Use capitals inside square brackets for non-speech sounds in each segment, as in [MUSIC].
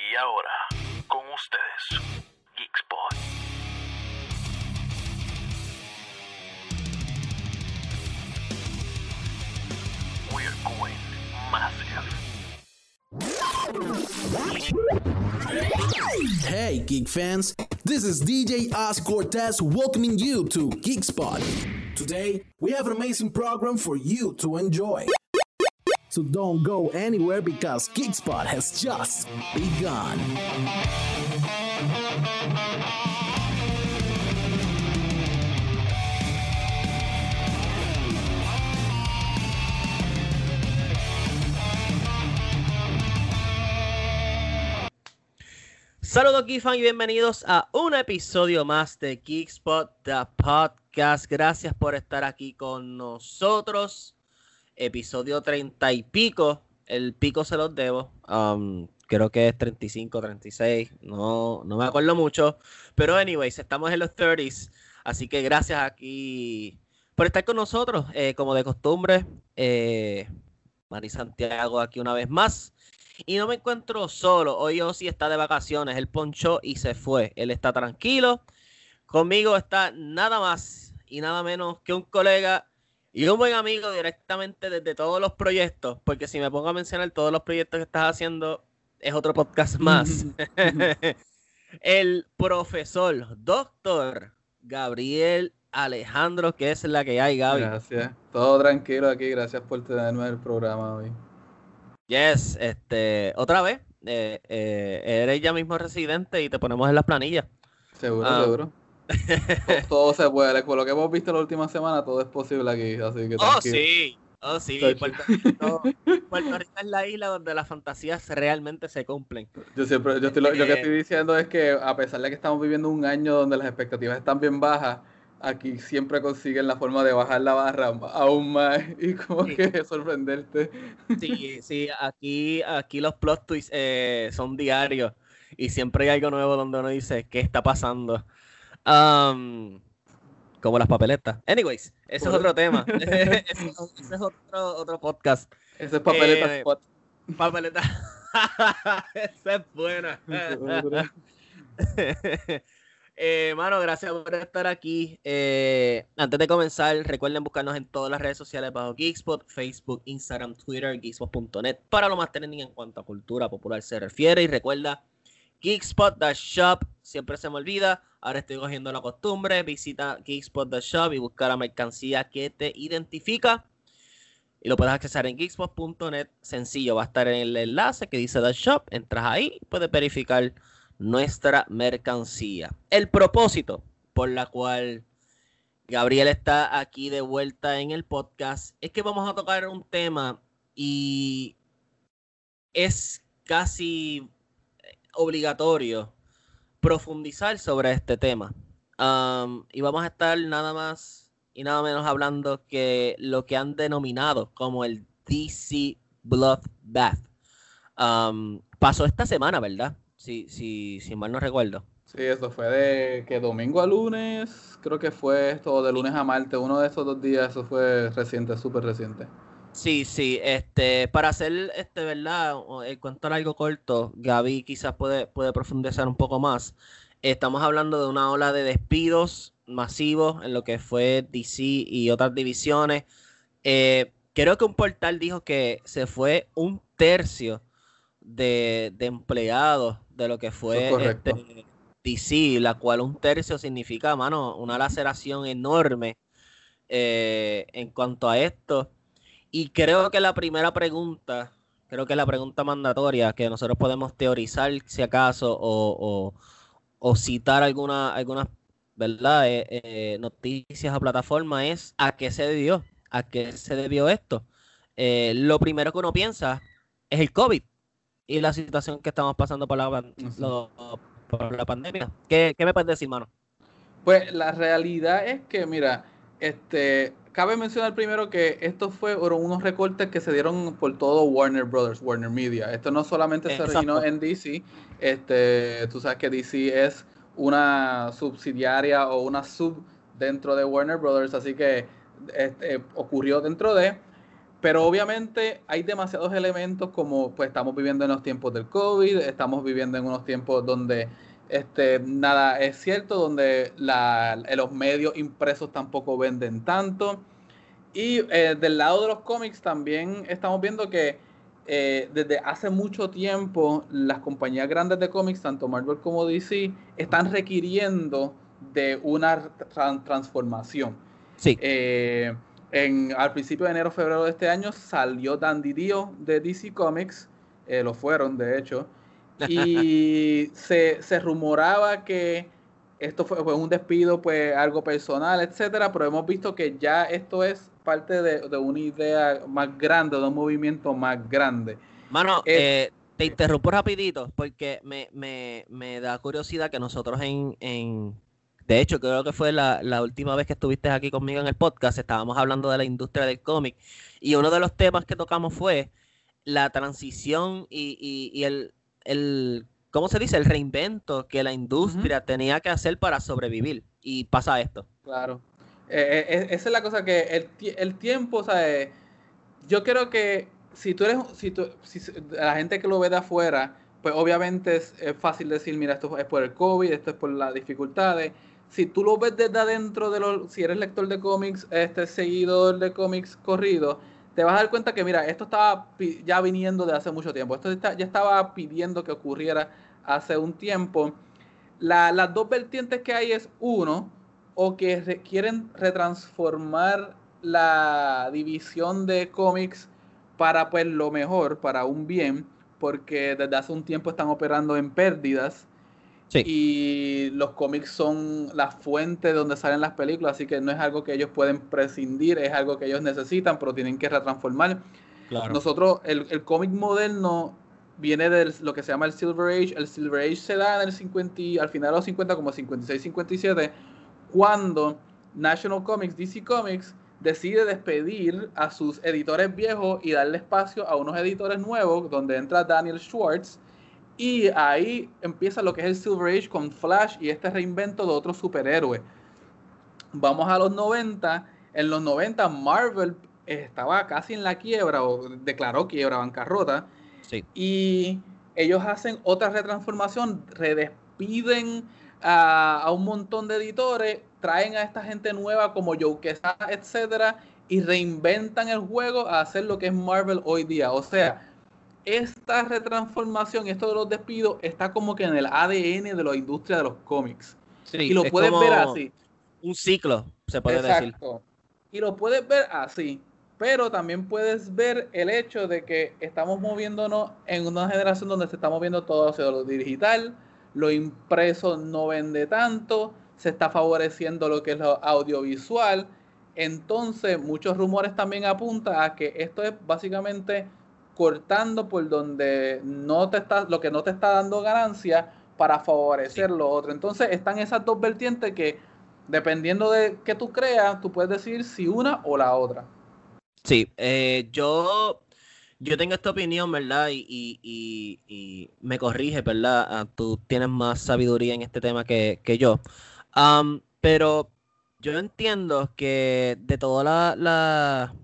Y ahora, con ustedes, Geekspot. We're going massive. Hey, geek fans! This is DJ Oz Cortez welcoming you to Geek Spot. Today, we have an amazing program for you to enjoy. So don't go anywhere because Geek Spot has just begun. Saludos Geekfan y bienvenidos a un episodio más de Geekspot, The Podcast. Gracias por estar aquí con nosotros. Episodio 30 y pico. El pico se los debo. Um, creo que es 35, 36. No, no me acuerdo mucho. Pero anyways, estamos en los 30s. Así que gracias aquí por estar con nosotros. Eh, como de costumbre, eh, Mari Santiago aquí una vez más. Y no me encuentro solo. Hoy yo sí está de vacaciones. Él ponchó y se fue. Él está tranquilo. Conmigo está nada más y nada menos que un colega y un buen amigo directamente desde todos los proyectos. Porque si me pongo a mencionar todos los proyectos que estás haciendo, es otro podcast más. [LAUGHS] El profesor, doctor Gabriel Alejandro, que es la que hay, Gaby. Gracias. Todo tranquilo aquí. Gracias por tenerme en el programa hoy. Yes, este, otra vez, eh, eh, eres ya mismo residente y te ponemos en las planillas. Seguro, Ah. seguro. [LAUGHS] todo, se puede. Por lo que hemos visto la última semana, todo es posible aquí. Así que Oh, sí, oh, sí. Puerto Rico, [LAUGHS] Puerto Rico es la isla donde las fantasías realmente se cumplen. Yo siempre, yo estoy, lo, yo que Eh. estoy diciendo es que a pesar de que estamos viviendo un año donde las expectativas están bien bajas, aquí siempre consiguen la forma de bajar la barra aún más [LAUGHS] y como Sí. que sorprenderte. Sí, sí, aquí, aquí los plot twists eh, son diarios y siempre hay algo nuevo donde uno dice, ¿qué está pasando? Um, como las papeletas. Anyways, ese es otro tema. ese, [LAUGHS] [LAUGHS] ese es otro, otro podcast. Ese es papeleta Eh, spot. Papeleta. [LAUGHS] Esa es buena. Eh, mano, gracias por estar aquí. Eh, antes de comenzar, recuerden buscarnos en todas las redes sociales bajo Geekspot, Facebook, Instagram, Twitter, geekspot.net para lo más trending en cuanto a cultura popular se refiere. Y recuerda, Geekspot, the shop, siempre se me olvida. Ahora estoy cogiendo la costumbre. Visita Geekspot, the shop y busca la mercancía que te identifica. Y lo puedes accesar en geekspot.net. Sencillo, va a estar en el enlace que dice The Shop. Entras ahí y puedes verificar nuestra mercancía. El propósito por la cual Gabriel está aquí de vuelta en el podcast es que vamos a tocar un tema y es casi obligatorio profundizar sobre este tema. Y vamos a estar nada más y nada menos hablando que lo que han denominado como el DC Bloodbath. Um, pasó esta semana, ¿verdad? Si, si, si mal no recuerdo. Sí, eso fue de que domingo a lunes, creo que fue esto, de lunes a martes, uno de esos dos días, eso fue reciente, súper reciente. Sí, sí, este, para hacer este, ¿verdad? El cuento largo corto, Gaby quizás puede, puede profundizar un poco más. Estamos hablando de una ola de despidos masivos en lo que fue DC y otras divisiones. Eh, creo que un portal dijo que se fue un tercio de, de empleados de lo que fue es este, DC, la cual un tercio significa, mano, una laceración enorme eh, en cuanto a esto. Y creo que la primera pregunta, creo que la pregunta mandatoria que nosotros podemos teorizar, si acaso, o, o- o citar alguna, algunas ¿verdad? Eh, eh, noticias o plataformas es a qué se debió, a qué se debió esto. Eh, lo primero que uno piensa es el COVID y la situación que estamos pasando por la, lo- por la pandemia. ¿Qué, qué me puedes decir, mano? Pues la realidad es que, mira, este, cabe mencionar primero que esto fue fueron unos recortes que se dieron por todo Warner Brothers, Warner Media. Esto no solamente se originó en DC, este, tú sabes que DC es una subsidiaria o una sub dentro de Warner Brothers, así que este, ocurrió dentro de, pero obviamente hay demasiados elementos como pues estamos viviendo en los tiempos del COVID, estamos viviendo en unos tiempos donde este, nada es cierto, donde la, los medios impresos tampoco venden tanto. Y eh, del lado de los cómics también estamos viendo que eh, desde hace mucho tiempo las compañías grandes de cómics, tanto Marvel como DC, están requiriendo de una transformación. Sí. Eh, en, al principio de enero, febrero de este año salió Dandy Dio de DC Comics, eh, lo fueron de hecho, y se, se, rumoraba que esto fue, un despido, pues algo personal, etcétera, pero hemos visto que ya esto es parte de, de una idea más grande, de un movimiento más grande. Mano, eh, te interrumpo rapidito porque me, me, me da curiosidad que nosotros en, en de hecho, creo que fue la, última vez que estuviste aquí conmigo en el podcast, estábamos hablando de la industria del cómic y uno de los temas que tocamos fue la transición y, el, el, ¿cómo se dice? El reinvento que la industria tenía que hacer para sobrevivir. Y pasa esto. Claro. Eh, eh, esa es la cosa que el, el tiempo, o sea, eh, yo creo que si tú eres, si, tú, si la gente que lo ve de afuera, pues obviamente es, es, fácil decir, mira, esto es por el COVID, esto es por las dificultades si tú lo ves desde adentro de los, si eres lector de cómics, este seguidor de cómics corrido, te vas a dar cuenta que mira, esto estaba ya viniendo de hace mucho tiempo. Esto ya estaba pidiendo que ocurriera hace un tiempo. las dos vertientes que hay es uno, o que quieren retransformar la división de cómics para pues lo mejor, para un bien, porque desde hace un tiempo están operando en pérdidas y los cómics son la fuente donde salen las películas, así que no es algo que ellos pueden prescindir, es algo que ellos necesitan, pero tienen que retransformar. Nosotros, el, el cómic moderno viene de lo que se llama el Silver Age. El Silver Age se da en el 50, al final de los 50, como 56, 57, cuando National Comics, DC Comics, decide despedir a sus editores viejos y darle espacio a unos editores nuevos, donde entra Daniel Schwartz y ahí empieza lo que es el Silver Age con Flash y este reinvento de otro superhéroe. Vamos a los 90. En los 90 Marvel estaba casi en la quiebra o declaró quiebra, bancarrota. Y ellos hacen otra retransformación, redespiden a, a, un montón de editores, traen a esta gente nueva como Joe Quesada, etcétera, y reinventan el juego a hacer lo que es Marvel hoy día. O sea, esta retransformación, esto de los despidos, está como que en el ADN de la industria de los cómics. y lo puedes ver así. Un ciclo, se puede Exacto. decir. Y lo puedes ver así. Pero también puedes ver el hecho de que estamos moviéndonos en una generación donde se está moviendo todo hacia lo digital, lo impreso no vende tanto, se está favoreciendo lo que es lo audiovisual. Entonces, muchos rumores también apuntan a que esto es básicamente cortando por donde no te está, lo que no te está dando ganancia para favorecer lo otro. Entonces están esas dos vertientes que dependiendo de qué tú creas, tú puedes decir si una o la otra. Sí, eh, yo, yo tengo esta opinión, ¿verdad? Y, me corrige, ¿verdad? Ah, tú tienes más sabiduría en este tema que, yo. pero yo entiendo que de toda la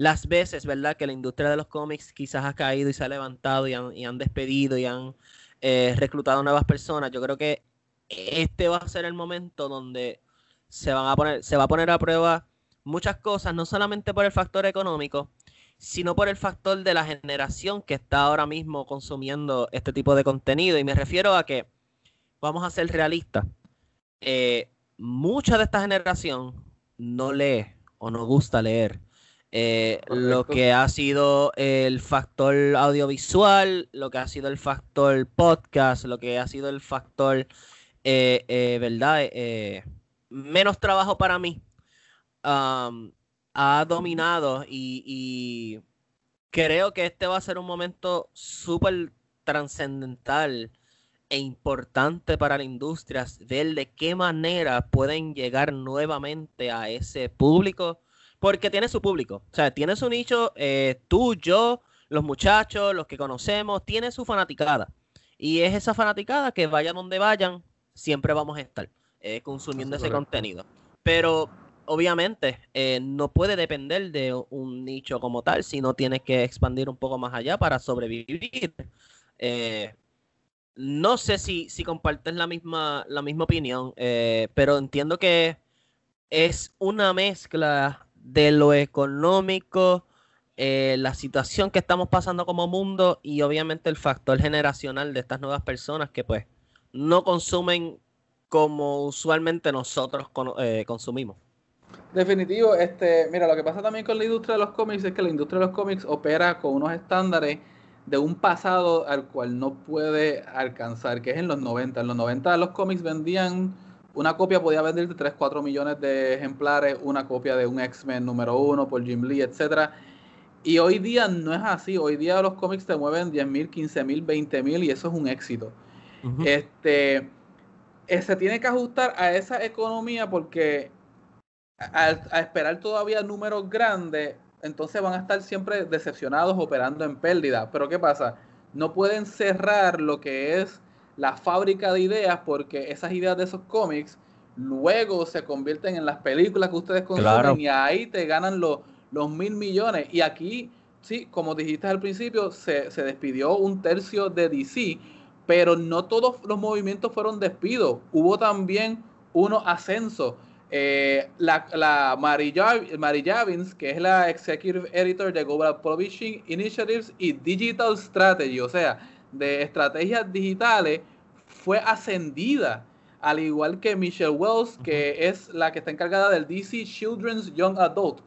las veces, ¿verdad? Que la industria de los cómics quizás ha caído y se ha levantado y han, despedido y han eh, reclutado nuevas personas. Yo creo que este va a ser el momento donde se, van a poner, se va a poner a prueba muchas cosas, no solamente por el factor económico, sino por el factor de la generación que está ahora mismo consumiendo este tipo de contenido. Y me refiero a que, vamos a ser realistas, eh, mucha de esta generación no lee o no gusta leer. Eh, lo que ha sido el factor audiovisual, lo que ha sido el factor podcast, lo que ha sido el factor, eh, eh, ¿verdad? menos trabajo para mí, ha dominado y, creo que este va a ser un momento súper trascendental e importante para la industria, ver de qué manera pueden llegar nuevamente a ese público porque tiene su público. O sea, tiene su nicho, eh, tú, yo, los muchachos, los que conocemos, tiene su fanaticada. Y es esa fanaticada que vayan donde vayan, siempre vamos a estar eh, consumiendo ese contenido. Pero obviamente eh, no puede depender de un nicho como tal, sino tienes que expandir un poco más allá para sobrevivir. Eh, no sé si, si compartes la misma, la misma opinión, eh, pero entiendo que es una mezcla de lo económico, la situación que estamos pasando como mundo y obviamente el factor generacional de estas nuevas personas que pues no consumen como usualmente nosotros consumimos. Definitivo, este, mira, lo que pasa también con la industria de los cómics es que la industria de los cómics opera con unos estándares de un pasado al cual no puede alcanzar, que es en los 90. En los 90 los cómics vendían, una copia podía vender de 3, 4 millones de ejemplares, una copia de un X-Men número uno por Jim Lee, etcétera. Y hoy día no es así, hoy día los cómics te mueven 10 mil, 15 mil, 20 mil y eso es un éxito. Este, eh, se tiene que ajustar a esa economía porque a, esperar todavía números grandes, entonces van a estar siempre decepcionados operando en pérdida. Pero ¿qué pasa? No pueden cerrar lo que es la fábrica de ideas porque esas ideas de esos cómics luego se convierten en las películas que ustedes consumen y ahí te ganan los, los mil millones. Y aquí, sí, como dijiste al principio, se, se despidió un tercio de DC, pero no todos los movimientos fueron despidos. Hubo también unos ascensos. Eh, la, la Mary, Javins, que es la Executive Editor de Global Publishing Initiatives y Digital Strategy, o sea, de estrategias digitales, fue ascendida, al igual que Michelle Wells, que es la que está encargada del DC Children's Young Adult.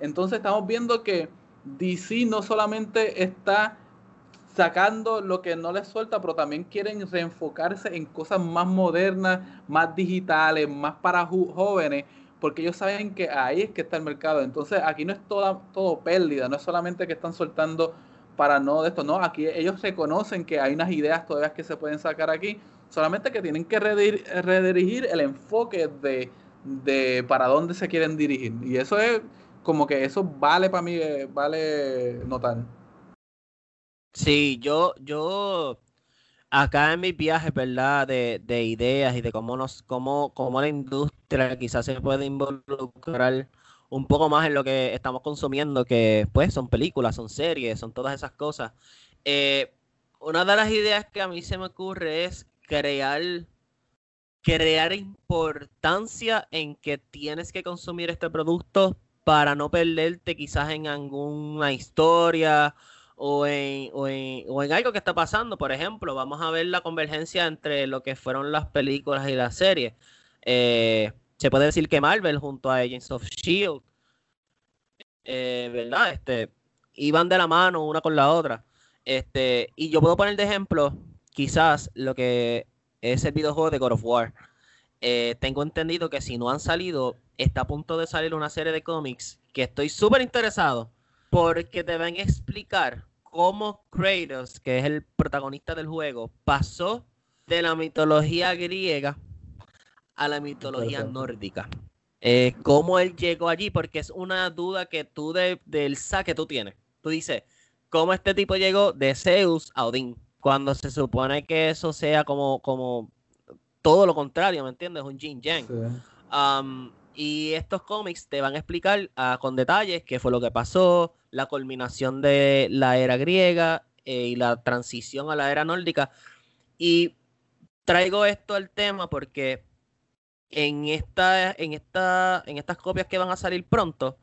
Entonces estamos viendo que DC no solamente está sacando lo que no les suelta, pero también quieren reenfocarse en cosas más modernas, más digitales, más para jóvenes, porque ellos saben que ahí es que está el mercado. Entonces aquí no es toda, todo pérdida, no es solamente que están soltando para no de esto, no, aquí ellos reconocen que hay unas ideas todavía que se pueden sacar aquí, solamente que tienen que redirigir el enfoque de, de para dónde se quieren dirigir. Y eso es como que eso vale para mí, eh, vale notar. Sí, yo, yo acá en mis viajes, ¿verdad? De, de ideas y de cómo nos, cómo, cómo la industria quizás se puede involucrar un poco más en lo que estamos consumiendo, que pues son películas, son series, son todas esas cosas. Eh, una de las ideas que a mí se me ocurre es crear, crear importancia en que tienes que consumir este producto para no perderte quizás en alguna historia o en, o, en, o en algo que está pasando. Por ejemplo, vamos a ver la convergencia entre lo que fueron las películas y las series. Eh, se puede decir que Marvel junto a Agents of Shield, eh, ¿verdad? Este, iban de la mano una con la otra. Este, y yo puedo poner de ejemplo, quizás, lo que es el videojuego de God of War. Eh, tengo entendido que si no han salido, está a punto de salir una serie de cómics que estoy súper interesado porque te van a explicar cómo Kratos, que es el protagonista del juego, pasó de la mitología griega a la mitología nórdica. Eh, cómo él llegó allí, porque es una duda que tú del saque tú tienes. Tú dices, ¿cómo este tipo llegó de Zeus a Odín? Cuando se supone que eso sea como, como todo lo contrario, ¿me entiendes? Un Jin Yang. Um, y estos cómics te van a explicar ah, con detalles qué fue lo que pasó, la culminación de la era griega eh, y la transición a la era nórdica. Y traigo esto al tema porque en, esta, en, esta, en estas copias que van a salir pronto,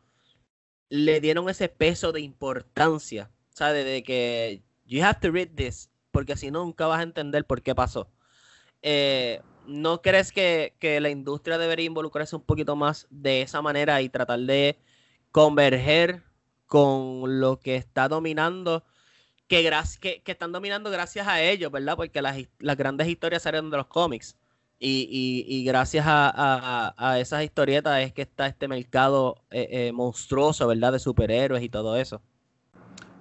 le dieron ese peso de importancia, ¿sabes? De que you have to read this, porque si no, nunca vas a entender por qué pasó. Eh, ¿no crees que, la industria debería involucrarse un poquito más de esa manera y tratar de converger con lo que está dominando, que, que, que están dominando gracias a ellos, ¿verdad? Porque las, grandes historias salen de los cómics. Y, gracias a, esas historietas es que está este mercado eh, eh, monstruoso, ¿verdad? De superhéroes y todo eso.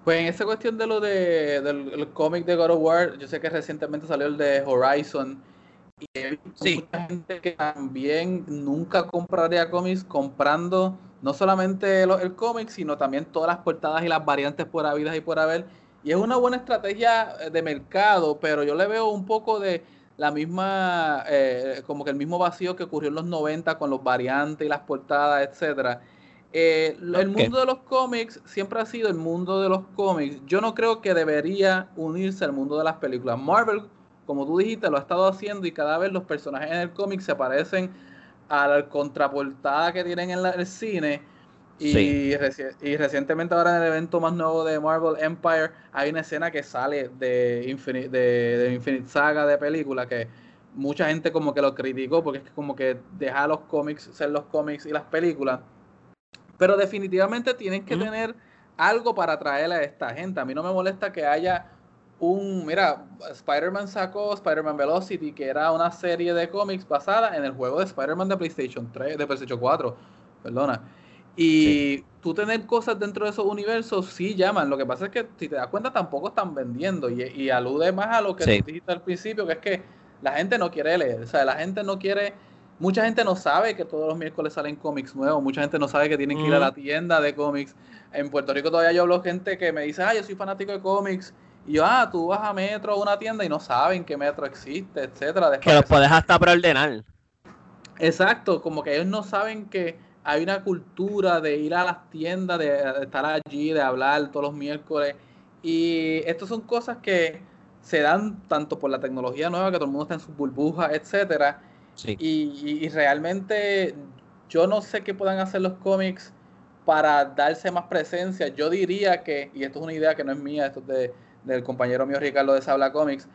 Pues en esa cuestión de lo de, del cómic de God of War, yo sé que recientemente salió el de Horizon y hay mucha gente que también nunca compraría cómics comprando no solamente el cómic, sino también todas las portadas y las variantes por habidas y por haber. Y es una buena estrategia eh, de mercado, pero yo le veo un poco de, la misma, eh, como que el mismo vacío que ocurrió en los 90 con los variantes y las portadas, etcétera. Eh, el mundo de los cómics siempre ha sido el mundo de los cómics. Yo no creo que debería unirse al mundo de las películas. Marvel, como tú dijiste, lo ha estado haciendo y cada vez los personajes en el cómic se parecen a la contraportada que tienen en el cine. Y, y, recientemente ahora en el evento más nuevo de Marvel Empire hay una escena que sale de Infinite, de, Infinite Saga de película que mucha gente como que lo criticó porque es como que deja los cómics ser los cómics y las películas pero definitivamente tienen que tener algo para atraer a esta gente. A mí no me molesta que haya un, mira, Spider-Man sacó Spider-Man Velocity, que era una serie de cómics basada en el juego de Spider-Man de PlayStation 3, de PlayStation 4, perdona. Y tú tener cosas dentro de esos universos sí llaman. Lo que pasa es que si te das cuenta tampoco están vendiendo y, alude más a lo que dijiste al principio, que es que la gente no quiere leer, o sea, la gente no quiere Mucha gente no sabe que todos los miércoles salen cómics nuevos, mucha gente no sabe que tienen que ir a la tienda de cómics. En Puerto Rico todavía yo hablo gente que me dice, ah, yo soy fanático de cómics. Y yo, ah, tú vas a Metro o una tienda y no saben que Metro existe, etcétera. que los puedes hasta preordenar. Exacto, como que ellos no saben que hay una cultura de ir a las tiendas, de, de estar allí, de hablar todos los miércoles. Y estas son cosas que se dan tanto por la tecnología nueva, que todo el mundo está en sus burbujas, etcétera, y, realmente yo no sé qué puedan hacer los cómics para darse más presencia. Yo diría que, y esto es una idea que no es mía, esto es del compañero mío Ricardo de Sabla Comics,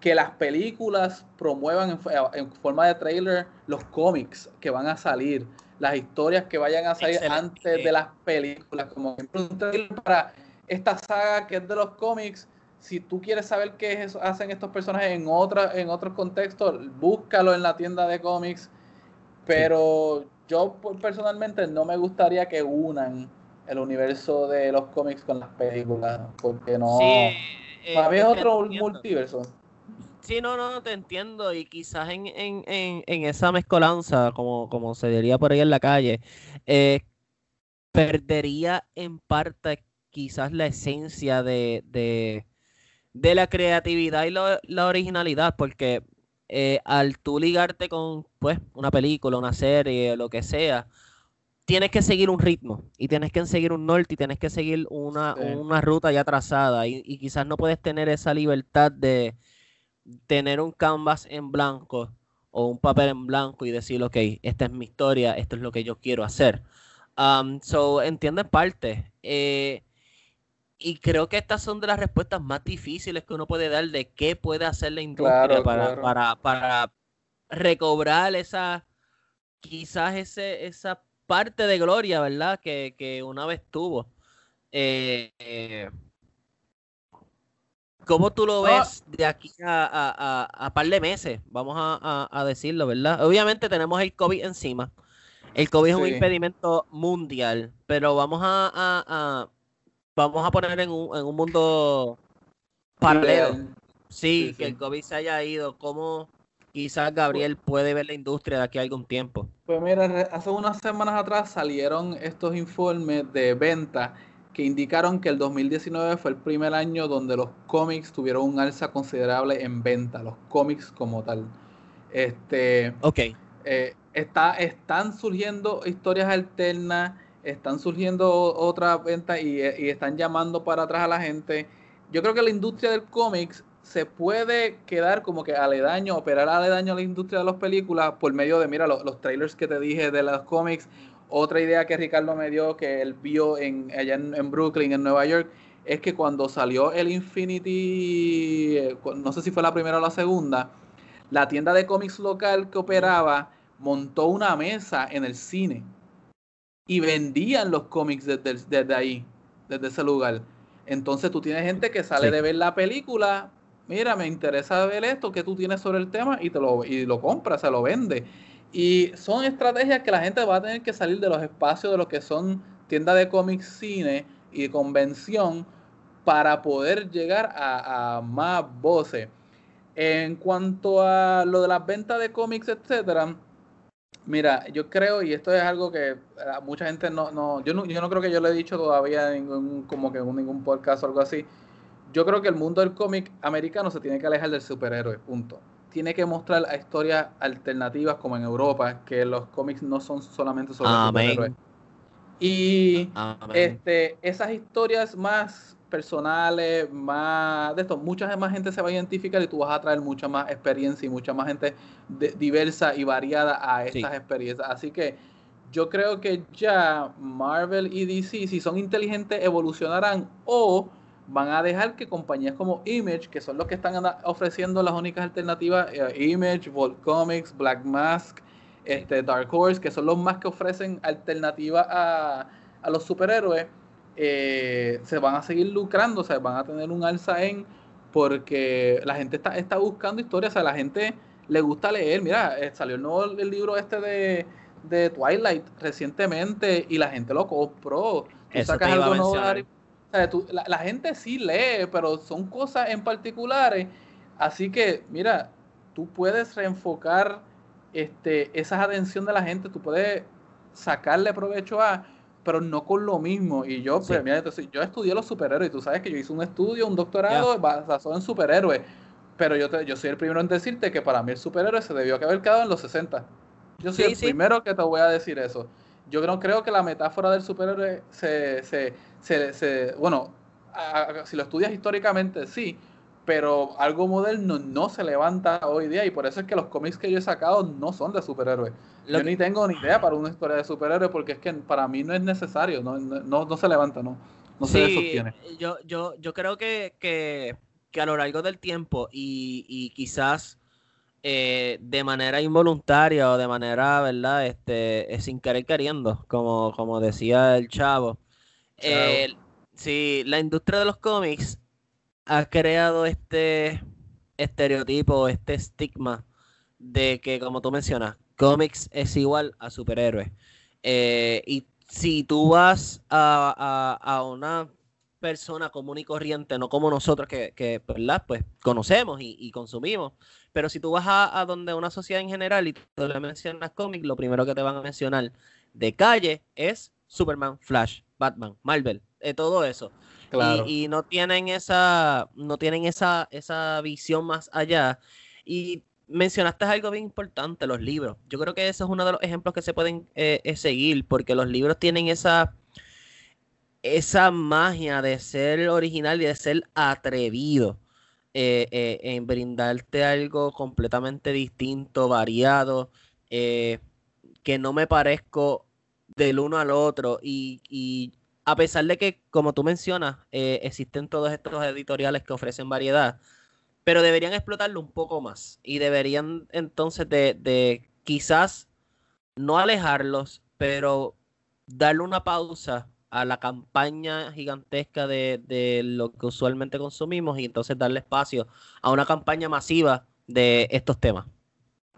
que las películas promuevan en, forma de trailer los cómics que van a salir, las historias que vayan a salir antes de las películas, como un trailer para esta saga que es de los cómics si tú quieres saber qué hacen estos personajes en, otra, en otros contextos, búscalo en la tienda de cómics. Pero yo personalmente no me gustaría que unan el universo de los cómics con las películas, porque no... Sí, eh, otro multiverso. Sí, no, no, te entiendo. Y quizás en, en, en, esa mezcolanza, como, como se diría por ahí en la calle, eh, perdería en parte quizás la esencia de, de la creatividad y la originalidad, porque eh, al tú ligarte con pues una película, una serie, lo que sea, tienes que seguir un ritmo y tienes que seguir un norte y tienes que seguir una, ruta ya trazada y, y, quizás no puedes tener esa libertad de tener un canvas en blanco o un papel en blanco y decir, ok, esta es mi historia, esto es lo que yo quiero hacer. Um, so, entiendo en parte. Eh, y creo que estas son de las respuestas más difíciles que uno puede dar de qué puede hacer la industria para, para, para recobrar esa, quizás ese, esa parte de gloria, ¿verdad? Que, que una vez tuvo. Eh, eh, ¿Cómo tú lo ah. ves de aquí a, a, par de meses? Vamos a, decirlo, ¿verdad? Obviamente tenemos el COVID encima. El COVID es un impedimento mundial, pero vamos a, vamos a poner en un, en un mundo paralelo. Sí, que el COVID se haya ido. ¿Cómo quizás Gabriel puede ver la industria de aquí a algún tiempo? Pues mira, hace unas semanas atrás salieron estos informes de venta que indicaron que el 2019 fue el primer año donde los cómics tuvieron un alza considerable en venta, los cómics como tal. Este, ok. Eh, está, están surgiendo historias alternas están surgiendo otras ventas y, están llamando para atrás a la gente. Yo creo que la industria del cómics se puede quedar como que aledaño, operar aledaño a la industria de las películas por medio de, mira, los, trailers que te dije de los cómics. Otra idea que Ricardo me dio, que él vio en, allá en, Brooklyn, en Nueva York, es que cuando salió el Infinity, eh, no sé si fue la primera o la segunda, la tienda de cómics local que operaba montó una mesa en el cine y vendían los cómics desde, ahí, desde ese lugar. Entonces tú tienes gente que sale de ver la película, mira, me interesa ver esto que tú tienes sobre el tema y te lo, y lo compra, se lo vende. Y son estrategias que la gente va a tener que salir de los espacios de lo que son tiendas de cómics, cine y convención para poder llegar a, más voces. En cuanto a lo de las ventas de cómics, etcétera, Mira, yo creo, y esto es algo que eh, mucha gente no, no, yo no, yo no creo que yo lo he dicho todavía en ningún, como que en ningún podcast o algo así. Yo creo que el mundo del cómic americano se tiene que alejar del superhéroe, punto. Tiene que mostrar historias alternativas como en Europa, que los cómics no son solamente sobre Amén. superhéroes. Y Amén. este, esas historias más personales, más de esto, mucha más gente se va a identificar y tú vas a traer mucha más experiencia y mucha más gente de- diversa y variada a Sí. estas experiencias. Así que yo creo que ya Marvel y DC, si son inteligentes, evolucionarán o van a dejar que compañías como Image, que son los que están ofreciendo las únicas alternativas, eh, Image, Vault Comics, Black Mask, este, Dark Horse, que son los más que ofrecen alternativas a, a los superhéroes, eh, se van a seguir lucrando, o sea, van a tener un alza en porque la gente está, está buscando historias, o sea, la gente le gusta leer. Mira, eh, salió el nuevo el libro este de, de Twilight recientemente y la gente lo compró. Tú Eso sacas algo nuevo de. Harry- sea, tú- la, la gente sí lee, pero son cosas en particulares. Así que, mira, tú puedes reenfocar este, esa atención de la gente, tú puedes sacarle provecho a, pero no con lo mismo. Y yo, Sí. pues, mira, entonces, yo estudié los superhéroes y tú sabes que yo hice un estudio, un doctorado basado en superhéroes. Pero yo, te- yo soy el primero en decirte que para mí el superhéroe se debió haber quedado en los 60. Yo soy Sí, el sí. primero que te voy a decir eso. Yo no creo que la metáfora del superhéroe se, se, se, se- bueno, a- a- si lo estudias históricamente, sí, pero algo moderno no se levanta hoy día y por eso es que los cómics que yo he sacado no son de superhéroes. Lo yo que- ni tengo ni idea para una historia de superhéroes porque es que para mí no es necesario, no, no, no- se levanta, no, no se Sí, sostiene. Yo, yo, yo creo que, que, que a lo largo del tiempo y, y quizás eh, de manera involuntaria o de manera, ¿verdad? Este, eh, sin querer queriendo, como, como decía el chavo. Eh, sí, la industria de los cómics ha creado este estereotipo, este estigma de que, como tú mencionas, cómics es igual a superhéroes. Eh, y si tú vas a, una persona común y corriente, no como nosotros que. Pues conocemos y, y consumimos, pero si tú vas a, a donde una sociedad en general y tú le mencionas cómics, lo primero que te van a mencionar de calle es Superman, Flash, Batman, Marvel, eh, todo eso. Claro. Y, y no tienen esa, no tienen esa, esa visión más allá. Y mencionaste algo bien importante, los libros. Yo creo que ese es uno de los ejemplos que se pueden eh, eh, seguir, porque los libros tienen esa, esa magia de ser original y de ser atrevido. eh, eh, en brindarte algo completamente distinto, variado, que no me parezco del uno al otro. Y, y a pesar de que, como tú mencionas, eh, existen todos estos editoriales que ofrecen variedad, pero deberían explotarlo un poco más y deberían entonces de, de quizás no alejarlos, pero darle una pausa a la campaña gigantesca de, de lo que usualmente consumimos y entonces darle espacio a una campaña masiva de estos temas.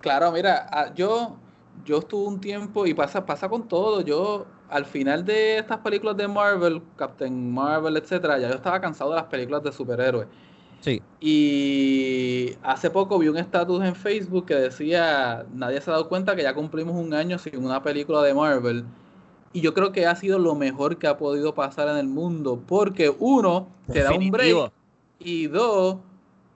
Claro, mira, ah, yo, yo estuve un tiempo y pasa, pasa con todo. Yo, al final de estas películas de Marvel, Captain Marvel, etcétera, ya yo estaba cansado de las películas de superhéroes. Sí. Y hace poco vi un estatus en Facebook que decía, nadie se ha dado cuenta que ya cumplimos un año sin una película de Marvel. Y yo creo que ha sido lo mejor que ha podido pasar en el mundo. Porque uno, te da un break. Y dos,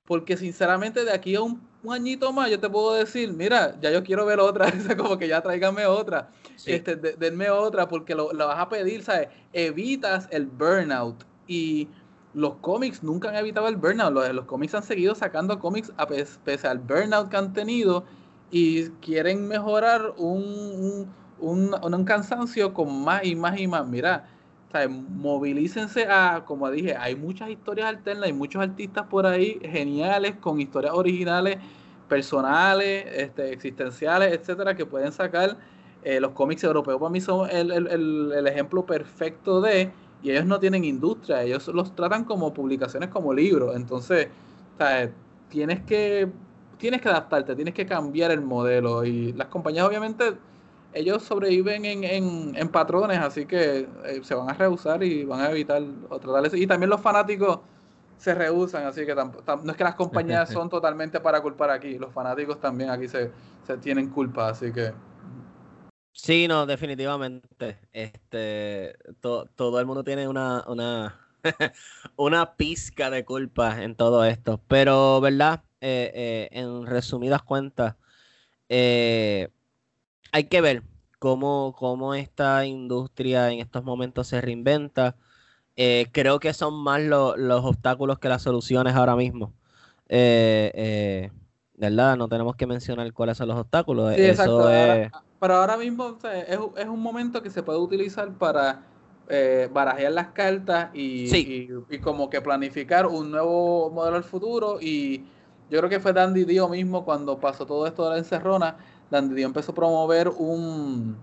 porque sinceramente de aquí a un, un añito más yo te puedo decir, mira, ya yo quiero ver otra, [LAUGHS] como que ya tráigame otra, Sí. este, de- denme otra, porque lo, lo vas a pedir, ¿sabes? Evitas el burnout. Y los cómics nunca han evitado el burnout, los, los cómics han seguido sacando cómics a pes- pese al burnout que han tenido y quieren mejorar un, un, un- un cansancio con más y más y más. Mira, ¿sabes? movilícense a, como dije, hay muchas historias alternas, hay muchos artistas por ahí geniales, con historias originales, personales, este, existenciales, etcétera, que pueden sacar. Eh, los cómics europeos para mí son el, el- el- el ejemplo perfecto de, y ellos no tienen industria, ellos los tratan como publicaciones, como libros. Entonces, ¿sabes? tienes que tienes que adaptarte, tienes que cambiar el modelo. Y las compañías, obviamente, ellos sobreviven en, en- en patrones, así que eh, se van a rehusar y van a evitar o tratar eso. Y también los fanáticos se rehusan, así que tam- no es que las compañías [LAUGHS] son totalmente para culpar aquí, los fanáticos también aquí se, se tienen culpa, así que Sí, no, definitivamente. Este, to- todo el mundo tiene una, una, [LAUGHS] una pizca de culpa en todo esto. Pero, ¿verdad? eh, eh, en resumidas cuentas, eh, hay que ver cómo, cómo esta industria en estos momentos se reinventa. Eh, creo que son más lo- los obstáculos que las soluciones ahora mismo. Eh, eh, ¿Verdad? No tenemos que mencionar cuáles son los obstáculos. Sí, Eso exacto. Ahora- es- pero ahora mismo o sea, es, es un momento que se puede utilizar para eh, barajear las cartas y, Sí. y- y como que planificar un nuevo modelo del futuro. Y yo creo que fue Dandy Dio mismo cuando pasó todo esto de la encerrona. Dandy Dio empezó a promover un,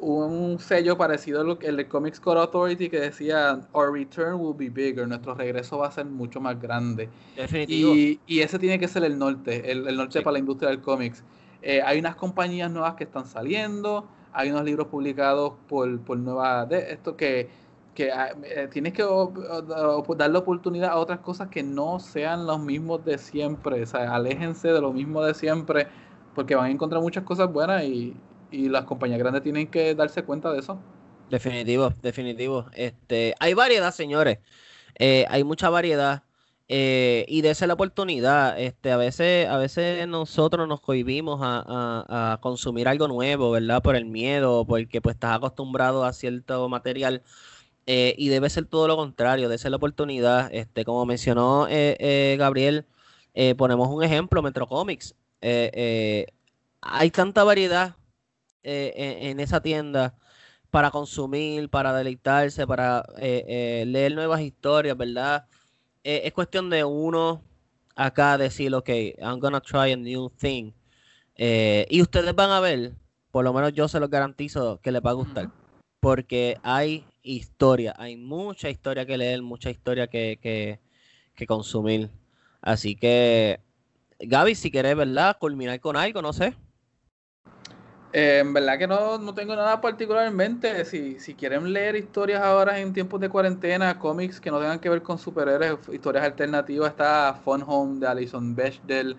un sello parecido al el de Comics Code Authority que decía Our return will be bigger, nuestro regreso va a ser mucho más grande. definitivo. Y, y ese tiene que ser el norte, el, el norte Sí. para la industria del cómics. Eh, hay unas compañías nuevas que están saliendo, hay unos libros publicados por, por nuevas de esto que, que ah, eh, tienes que o- o darle oportunidad a otras cosas que no sean los mismos de siempre. O sea, aléjense de lo mismo de siempre, porque van a encontrar muchas cosas buenas y, y las compañías grandes tienen que darse cuenta de eso. Definitivo, definitivo. Este, hay variedad, señores. Eh, hay mucha variedad. eh, y dése la oportunidad. Este, a veces, a veces nosotros nos cohibimos a, a- consumir algo nuevo, ¿verdad? Por el miedo, porque pues estás acostumbrado a cierto material. eh, y debe ser todo lo contrario, dése la oportunidad. Este, como mencionó eh, Gabriel, ponemos un ejemplo, Metro Comics. Eh, eh, hay tanta variedad eh, en- en esa tienda para consumir, para deleitarse, para leer nuevas historias, ¿verdad? Es cuestión de uno acá decir, ok, I'm gonna try a new thing. Y ustedes van a ver, por lo menos yo se los garantizo que les va a gustar, porque hay historia, hay mucha historia que leer, mucha historia que, que, que consumir. Así que, Gaby, si quieres, ¿verdad? Culminar con algo, no sé. Eh, en verdad que no, no tengo nada particularmente. Si, si quieren leer historias ahora en tiempos de cuarentena, cómics que no tengan que ver con superhéroes, historias alternativas, está Fun Home de Alison Bechdel,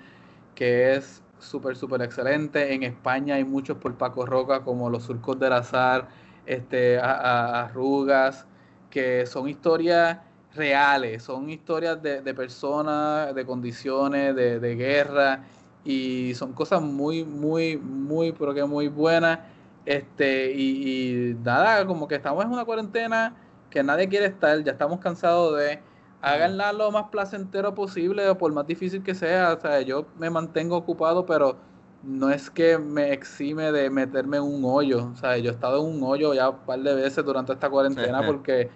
que es súper, súper excelente. En España hay muchos por Paco Roca, como Los Surcos del Azar, este, Arrugas, que son historias reales, son historias de, de personas, de condiciones, de, de guerra y son cosas muy, muy, muy, pero que muy buenas. Este, y, y nada, como que estamos en una cuarentena que nadie quiere estar, ya estamos cansados de háganla lo más placentero posible, por más difícil que sea. O sea, yo me mantengo ocupado, pero no es que me exime de meterme en un hoyo. O sea, yo he estado en un hoyo ya un par de veces durante esta cuarentena porque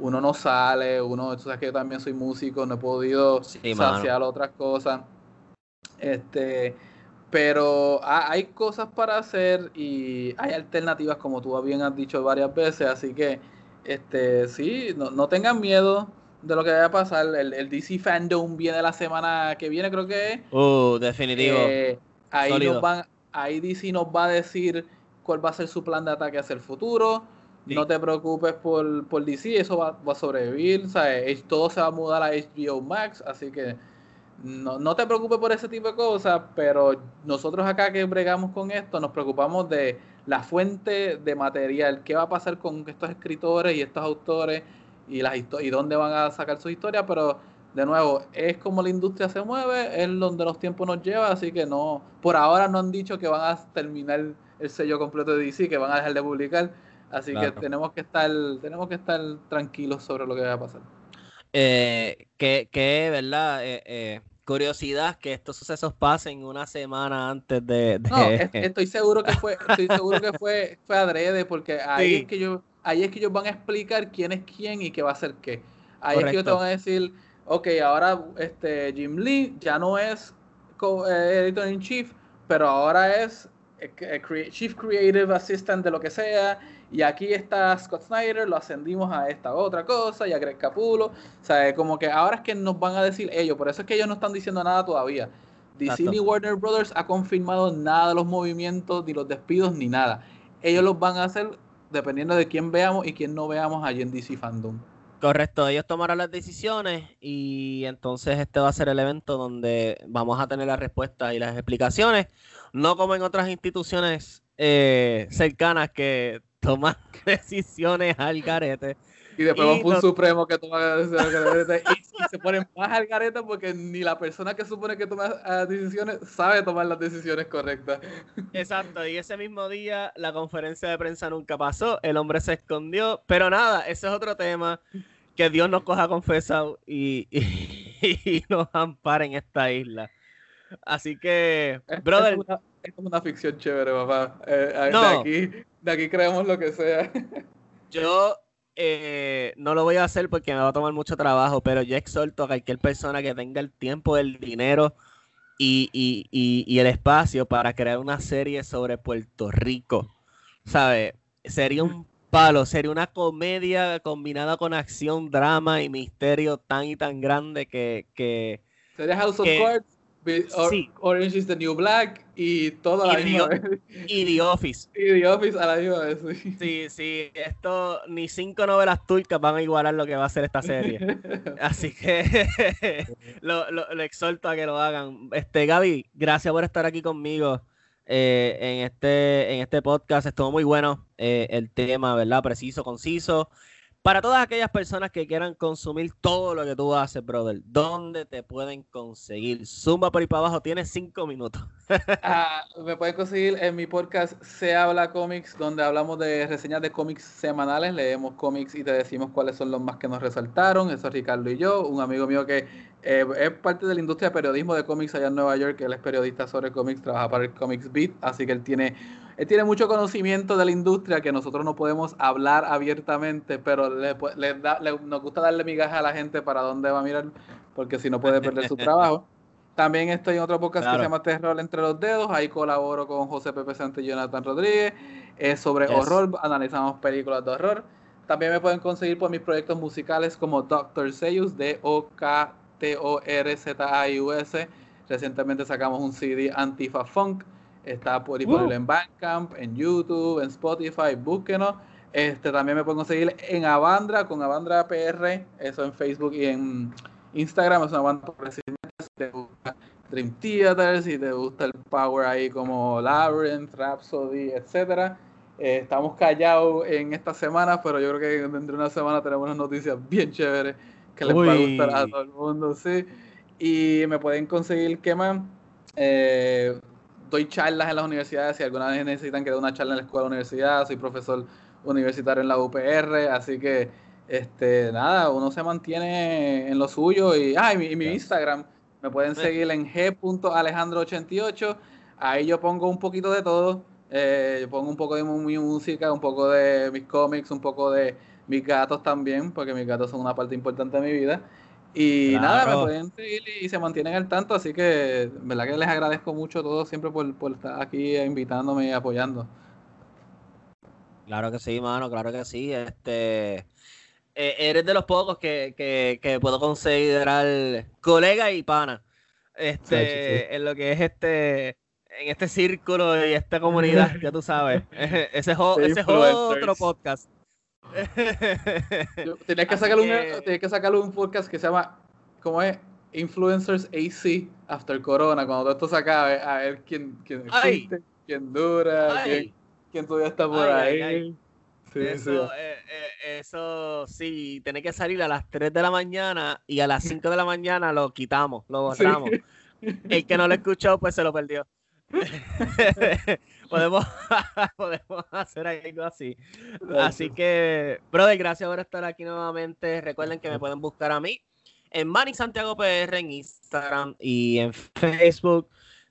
uno no sale, uno, tú sabes que yo también soy músico, no he podido Sí, mano. saciar otras cosas. Este, pero ha- hay cosas para hacer y hay alternativas, como tú bien has dicho varias veces, así que este, sí, no, no tengan miedo de lo que vaya a pasar. El, el DC Fandom viene la semana que viene, creo que es. Uh, definitivo. Eh, ahí, nos van, ahí DC nos va a decir cuál va a ser su plan de ataque hacia el futuro. No te preocupes por, por DC, eso va, va a sobrevivir. Todo se va a mudar a HBO Max, así que no, no te preocupes por ese tipo de cosas, pero nosotros acá que bregamos con esto nos preocupamos de la fuente de material, qué va a pasar con estos escritores y estos autores y, las y dónde van a sacar sus historias, pero de nuevo, es como la industria se mueve, es donde los tiempos nos llevan, así que no, por ahora no han dicho que van a terminar el sello completo de DC, que van a dejar de publicar, así Claro. que tenemos que estar, tenemos que estar tranquilos sobre lo que va a pasar. Eh, que, que, ¿verdad? Eh, eh, curiosidad que estos sucesos pasen una semana antes de... de- No, es- [LAUGHS] estoy seguro que fue, estoy seguro que fue, fue adrede, porque ahí Sí. es que yo, ahí es que ellos van a explicar quién es quién y qué va a hacer qué. Ahí es que ellos te van a decir, ok, ahora este Jim Lee ya no es eh, editor in chief, pero ahora es eh, chief creative assistant de lo que sea. Y aquí está Scott Snyder, lo ascendimos a esta otra cosa, y a Greg Capullo. O sea, como que ahora es que nos van a decir ellos, por eso es que ellos no están diciendo nada todavía. DC ni Warner Brothers ha confirmado nada de los movimientos, ni los despidos, ni nada. Ellos los van a hacer dependiendo de quién veamos y quién no veamos allí en DC Fandom. Correcto, ellos tomarán las decisiones y entonces este va a ser el evento donde vamos a tener las respuestas y las explicaciones, no como en otras instituciones eh, cercanas que toman [LAUGHS] decisiones al garete. Y después Y vamos por un no- supremo que toma decisiones que debería- y, y se ponen más al gareta porque ni la persona que supone que toma ah, decisiones sabe tomar las decisiones correctas. Exacto, y ese mismo día la conferencia de prensa nunca pasó, el hombre se escondió, pero nada, ese es otro tema, que Dios nos coja confesado y, nos ampare en esta isla. Así que, Es- brother, es, una, es una ficción chévere, papá. Eh, eh, No. De aquí, de aquí creemos lo que sea. yo eh, no lo voy a hacer porque me va a tomar mucho trabajo, pero yo exhorto a cualquier persona que tenga el tiempo, el dinero y, y- y- y el espacio para crear una serie sobre Puerto Rico. ¿Sabes? Sería un palo, sería una comedia combinada con acción, drama y misterio tan y tan grande que, que Sería House of Cards, Or- sí. Orange is the New Black y todo a la Y misma The- vez. y The Office. Y The Office a la misma vez, sí. Sí, sí, esto ni cinco novelas turcas van a igualar lo que va a ser esta serie. [LAUGHS] Así que [LAUGHS] lo, lo- lo exhorto a que lo hagan. Este, Gaby, gracias por estar aquí conmigo eh, en, este, en este podcast. Estuvo muy bueno eh, el tema, ¿verdad? Preciso, conciso. Para todas aquellas personas que quieran consumir todo lo que tú haces, brother, ¿dónde te pueden conseguir? Zumba por ahí para abajo, tienes cinco minutos. [LAUGHS] Ah, me pueden conseguir en mi podcast Se Habla Comics, donde hablamos de reseñas de cómics semanales. Leemos cómics y te decimos cuáles son los más que nos resaltaron. Eso es Ricardo y yo, un amigo mío que eh, es parte de la industria de periodismo de cómics allá en Nueva York. Él es periodista sobre cómics, trabaja para el Comics Beat, así que él tiene, él tiene mucho conocimiento de la industria que nosotros no podemos hablar abiertamente, pero le, da- le- nos gusta darle migaja a la gente para dónde va a mirar, porque si no puede perder su trabajo. [LAUGHS] También estoy en otro podcast que Claro. se llama Terror entre los dedos. Ahí colaboro con José Pepe Santos y Jonathan Rodríguez. Es sobre Yes. horror, analizamos películas de horror. También me pueden conseguir por mis proyectos musicales como Dr. Seyus, D-O-K-T-O-R-Z-A-I-U-S. Recientemente sacamos un CD Antifa Funk. Está por- disponible en Bandcamp, en YouTube, en Spotify. Búsquenos. Este, también me pueden conseguir en Avandra con Avandra PR. Eso en Facebook y en Instagram. Es una banda progresiva si te gusta Dream Theater, si te gusta el power ahí como Labyrinth, Rhapsody, etcétera. Eh, estamos callados en esta semana, pero yo creo que dentro de una semana tenemos unas noticias bien chéveres que les va a Uy. gustar a todo el mundo, sí. Y me pueden conseguir, ¿qué más? Eh, doy charlas en las universidades, si alguna vez necesitan que dé una charla en la escuela o universidad, soy profesor universitario en la UPR, así que este nada, uno se mantiene en lo suyo y, ah, y mi, y mi Ya. Instagram, me pueden seguir en g.alejandro88, ahí yo pongo un poquito de todo, eh, yo pongo un poco de mi música, un poco de mis cómics, un poco de mis gatos también, porque mis gatos son una parte importante de mi vida. Y nada, me pueden seguir y se mantienen al tanto, así que verdad que les agradezco mucho a todos siempre por, por estar aquí invitándome y apoyando. Claro que sí, mano, claro que sí. Este, eh, eres de los pocos que, que, que puedo considerar colega y pana. Este, Sí, sí, sí. en lo que es este, en este círculo y esta comunidad, [LAUGHS] ya tú sabes. [LAUGHS] Ese es, ese es otro podcast. [LAUGHS] Tienes que que- un, que podcast que se llama, ¿cómo es? Influencers AC After Corona, cuando todo esto se acabe, a ver quién, quién existe, quién dura, quién, todavía está por Ay, ahí. ay, ay. Sí, sí. eso, eh, eh, eso sí, tiene que salir a las 3 de la mañana y a las 5 de la mañana lo quitamos, lo Sí. borramos. [LAUGHS] El que no lo escuchó, pues se lo perdió. [LAUGHS] podemos, [LAUGHS] podemos hacer algo así. Así que, brother, gracias por estar aquí nuevamente. Recuerden que me pueden buscar a mí en Manny Santiago PR en Instagram y en Facebook.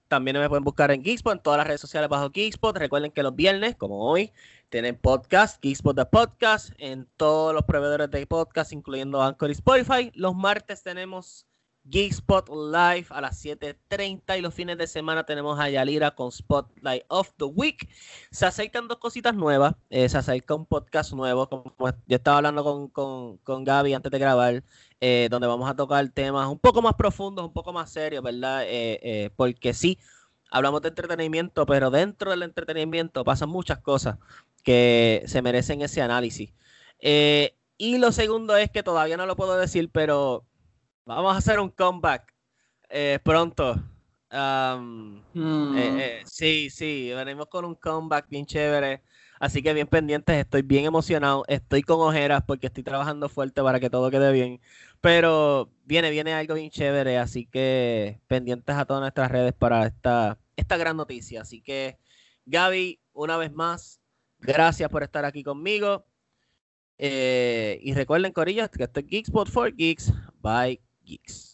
También me pueden buscar en Geekspot, en todas las redes sociales bajo Geekspot. Recuerden que los viernes, como hoy, tienen podcast, Geekspot de podcast, en todos los proveedores de podcast, incluyendo Anchor y Spotify. Los martes tenemos Geekspot Live a las 7.30 y los fines de semana tenemos a Yalira con Spotlight of the Week. Se acercan dos cositas nuevas. eh, se acerca un podcast nuevo, como yo estaba hablando con, con, con Gaby antes de grabar, eh, donde vamos a tocar temas un poco más profundos, un poco más serios, ¿verdad? Eh, porque sí, hablamos de entretenimiento, pero dentro del entretenimiento pasan muchas cosas que se merecen ese análisis. Y lo segundo es que todavía no lo puedo decir, pero vamos a hacer un comeback eh, pronto. Am, Mm. eh, eh, sí, sí, venimos con un comeback bien chévere. Así que bien pendientes, estoy bien emocionado, estoy con ojeras porque estoy trabajando fuerte para que todo quede bien. Pero viene, viene algo bien chévere, así que pendientes a todas nuestras redes para esta, esta gran noticia. Así que, Gaby, una vez más, gracias por estar aquí conmigo. Eh, y recuerden, Corillas, que este es Geekspot for Geeks by Geeks.